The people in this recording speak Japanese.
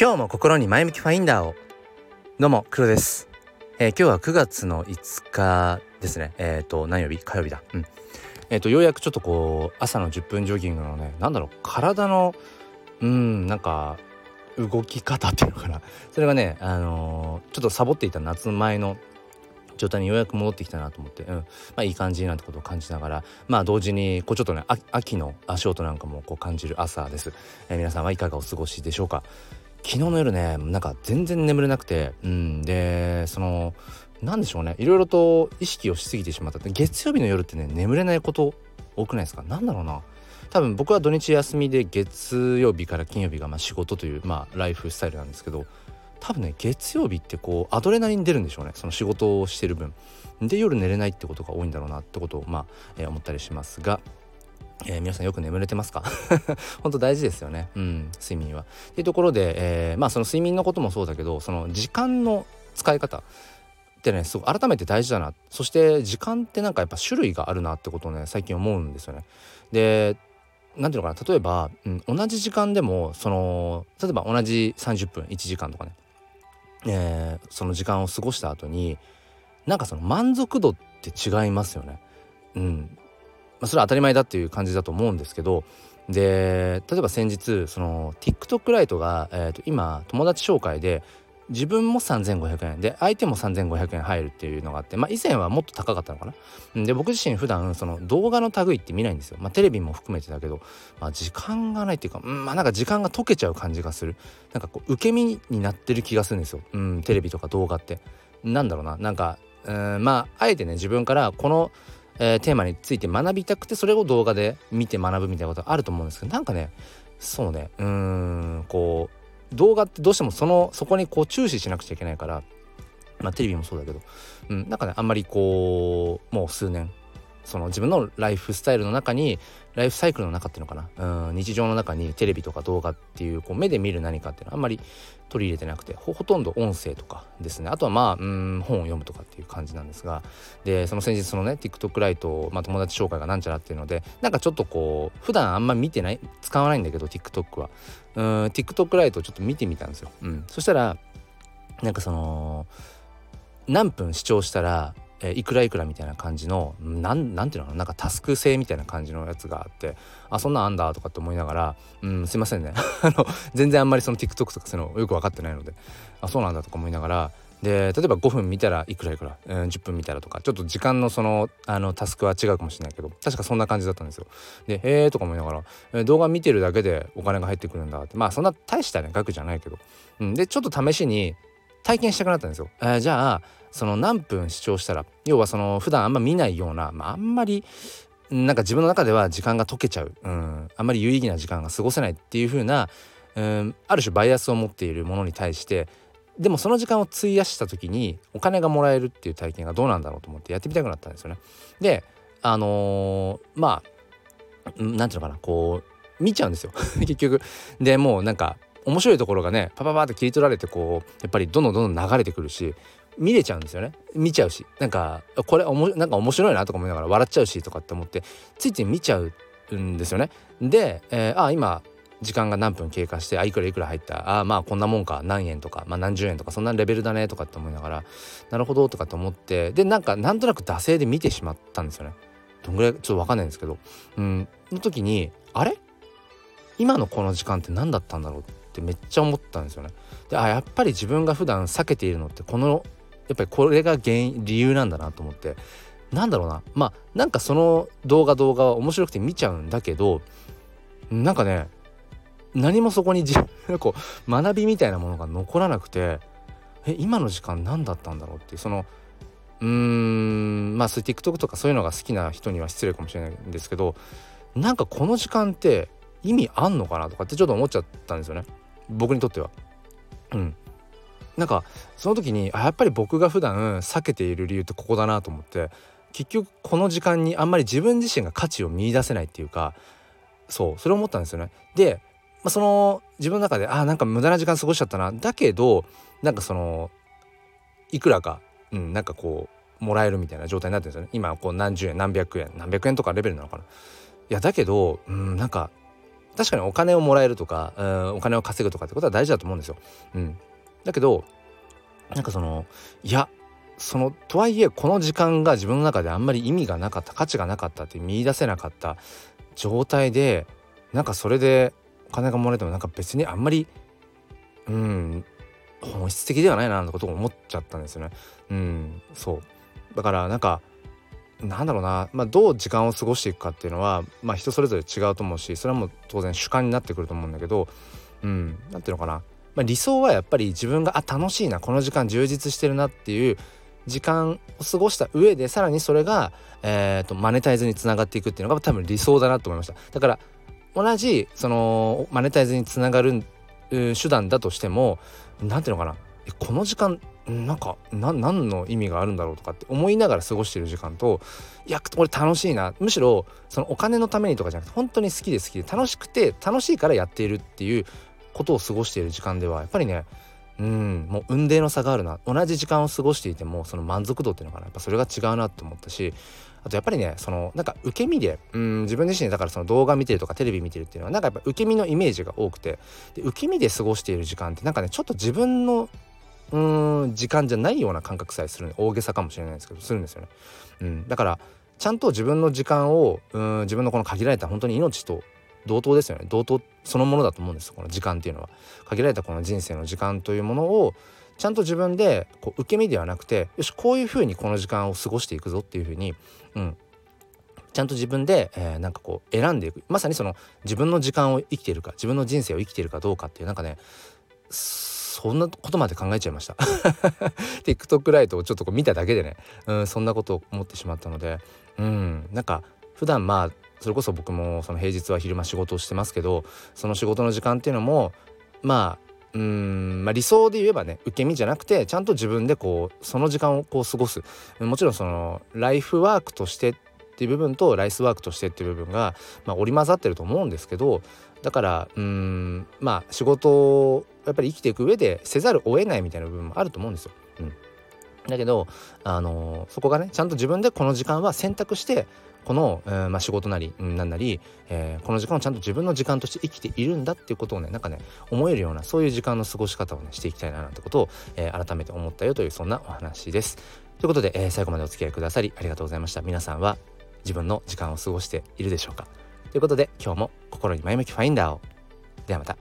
今日も心に前向きファインダーを。どうも黒です、えー、今日は9月の5日ですね。えっ、ー、と何曜日？火曜日だ。うん。えっ、ー、とようやくちょっとこう朝の10分ジョギングのねなんだろう体のうんなんか動き方っていうのかな。それがねあのー、ちょっとサボっていた夏前の状態にようやく戻ってきたなと思って、うん。まあ、いい感じなんてことを感じながらまあ同時にこうちょっとね秋の足音なんかもこう感じる朝です、えー、皆さんはいかがお過ごしでしょうか？昨日の夜ねなんか全然眠れなくてうん。でその何でしょうね。いろいろと意識をしすぎてしまった。月曜日の夜ってね眠れないこと多くないですか？何だろうな。多分僕は土日休みで月曜日から金曜日がま仕事というまあライフスタイルなんですけど多分ね月曜日ってこうアドレナリン出るんでしょうね。その仕事をしてる分。で夜寝れないってことが多いんだろうなってことをまあ、えー、思ったりしますがえー、皆さんよく眠れてますか？本当大事ですよね、うん、睡眠は。っていうところで、えー、まあその睡眠のこともそうだけどその時間の使い方ってねすご改めて大事だな。そして時間ってなんかやっぱ種類があるなってことをね最近思うんですよね。で何ていうのかな？例えば、うん、同じ時間でもその例えば同じ30分1時間とかね。えー、その時間を過ごした後になんかその満足度って違いますよね。うん、まあ、それは当たり前だっていう感じだと思うんですけどで例えば先日その TikTok ライトが、えー、と今友達紹介で自分も3500円で相手も3500円入るっていうのがあってまあ以前はもっと高かったのかな？で僕自身普段その動画の類って見ないんですよ。まあテレビも含めてだけど、まあ、時間がないっていうか、うん、まあなんか時間が溶けちゃう感じがする。なんかこう受け身になってる気がするんですよ、うん、テレビとか動画って。なんだろうな。なんかうんまああえてね自分からこのえー、テーマについて学びたくてそれを動画で見て学ぶみたいなことあると思うんですけどなんかねそうねうんこう動画ってどうしてもそのそこにこう注視しなくちゃいけないからまあテレビもそうだけど、うん、なんかねあんまりこうもう数年その自分のライフスタイルの中にライフサイクルの中っていうのかな？うん日常の中にテレビとか動画っていうこう目で見る何かっていうのはあんまり取り入れてなくてほとんど音声とかですね。あとはまあうん本を読むとかっていう感じなんですがでその先日そのね TikTok ライト、まあ、友達紹介がなんちゃらっていうのでなんかちょっとこう普段あんま見てない使わないんだけど TikTok は。うん TikTok ライトをちょっと見てみたんですよ、うん、そしたらなんかその何分視聴したらえー、いくらいくらみたいな感じのなんなんていうのかななんかタスク制みたいな感じのやつがあってあそんなんあんだとかって思いながらうんすいませんね あの全然あんまりその TikTok とかそういうのよく分かってないのであそうなんだとか思いながらで例えば5分見たらいくらいくら、うん、10分見たらとかちょっと時間のそのあのタスクは違うかもしれないけど確かそんな感じだったんですよ。でへえとか思いながら、えー、動画見てるだけでお金が入ってくるんだってまあそんな大したね額じゃないけど、うん、でちょっと試しに体験したくなったんですよ。えー、じゃあその何分視聴したら要はその普段あんま見ないような、まあ、あんまりなんか自分の中では時間が解けちゃう、うん、あんまり有意義な時間が過ごせないっていう風な、うん、ある種バイアスを持っているものに対してでもその時間を費やした時にお金がもらえるっていう体験がどうなんだろうと思ってやってみたくなったんですよね。であのー、まあ何ていうのかなこう見ちゃうんですよ 結局。でもうなんか面白いところがねパパパって切り取られてこうやっぱりどんどんどんどん流れてくるし見れちゃうんですよね。見ちゃうし。なんかこれおもなんか面白いなとか思いながら笑っちゃうしとかって思ってついつい見ちゃうんですよね。で、えー、あ今時間が何分経過してあいくらいくら入った。あまあこんなもんか。何円とか、まあ、何十円とか。そんなレベルだねとかって思いながら。なるほどとかって思って。でなんかなんとなく惰性で見てしまったんですよね。どんぐらいちょっと分かんないんですけど。うん。の時にあれ？今のこの時間って何だったんだろうってめっちゃ思ったんですよね。であやっぱり自分が普段避けているのってこのやっぱりこれが原因理由なんだなと思って。なんだろうな。まあなんかその動画動画は面白くて見ちゃうんだけどなんかね何もそこにじ こう学びみたいなものが残らなくてえ今の時間何だったんだろうっていう。そのうーんまあそういう TikTok とかそういうのが好きな人には失礼かもしれないんですけどなんかこの時間って意味あんのかなとかってちょっと思っちゃったんですよね。僕にとっては。うん。なんかその時にやっぱり僕が普段避けている理由ってここだなと思って結局この時間にあんまり自分自身が価値を見いだせないっていうかそうそれを思ったんですよね。で、まあ、その自分の中であなんか無駄な時間過ごしちゃったなだけどなんかそのいくらか、うん、なんかこうもらえるみたいな状態になってるんですよね。今こう何十円何百円何百円とかレベルなのかな。いやだけど、うん、なんか確かにお金をもらえるとか、うん、お金を稼ぐとかってことは大事だと思うんですよ。うん、だけどなんかそのいやそのとはいえこの時間が自分の中であんまり意味がなかった価値がなかったって見出せなかった状態でなんかそれでお金がもらえてもなんか別にあんまりうん本質的ではないななんてことを思っちゃったんですよね。うんそうだからなんかなんだろうな、まあ、どう時間を過ごしていくかっていうのは、まあ、人それぞれ違うと思うしそれはもう当然主観になってくると思うんだけどうん何ていうのかな、まあ、理想はやっぱり自分があ楽しいなこの時間充実してるなっていう時間を過ごした上でさらにそれが、えーと、マネタイズにつながっていくっていうのが多分理想だなと思いました。だから同じそのマネタイズにつながる手段だとしても何ていうのかな。この時間なんか何の意味があるんだろうとかって思いながら過ごしてる時間といや俺楽しいな。むしろそのお金のためにとかじゃなくて本当に好きで好きで楽しくて楽しいからやっているっていうことを過ごしている時間ではやっぱりねうんもう運命の差があるな。同じ時間を過ごしていてもその満足度っていうのかな。やっぱそれが違うなって思ったしあとやっぱりねそのなんか受け身でうん自分自身だからその動画見てるとかテレビ見てるっていうのはなんかやっぱ受け身のイメージが多くて。で受け身で過ごしている時間ってなんかねちょっと自分のうん時間じゃないような感覚さえする大げさかもしれないですけどするんですよね。うん、だからちゃんと自分の時間をうん自分のこの限られた本当に命と同等ですよね。同等そのものだと思うんですこの時間っていうのは。限られたこの人生の時間というものをちゃんと自分でこう受け身ではなくてよしこういうふうにこの時間を過ごしていくぞっていうふうに、うん、ちゃんと自分で、えー、なんかこう選んでいく。まさにその自分の時間を生きているか自分の人生を生きているかどうかっていうなんかねそんなことまで考えちゃいました。TikTok ライトをちょっとこう見ただけでね、うん、そんなことを思ってしまったのでうん。なんか普段まあそれこそ僕もその平日は昼間仕事をしてますけどその仕事の時間っていうのもまあうんまあ、理想で言えばね受け身じゃなくてちゃんと自分でこうその時間をこう過ごすもちろんそのライフワークとしてっていう部分とライスワークとしてっていう部分が、まあ、織り交ざってると思うんですけどだからうんまあ仕事をやっぱり生きていく上でせざるを得ないみたいな部分もあると思うんですよ。だけど、あのー、そこがねちゃんと自分でこの時間は選択してこの、えー、まあ、仕事なり、なんなり、えー、この時間をちゃんと自分の時間として生きているんだっていうことをねなんかね思えるようなそういう時間の過ごし方をねしていきたいななんてことを、え改めて思ったよというそんなお話です。ということで、え最後までお付き合いくださりありがとうございました。皆さんは自分の時間を過ごしているでしょうかということで今日も心に前向きファインダーをではまた。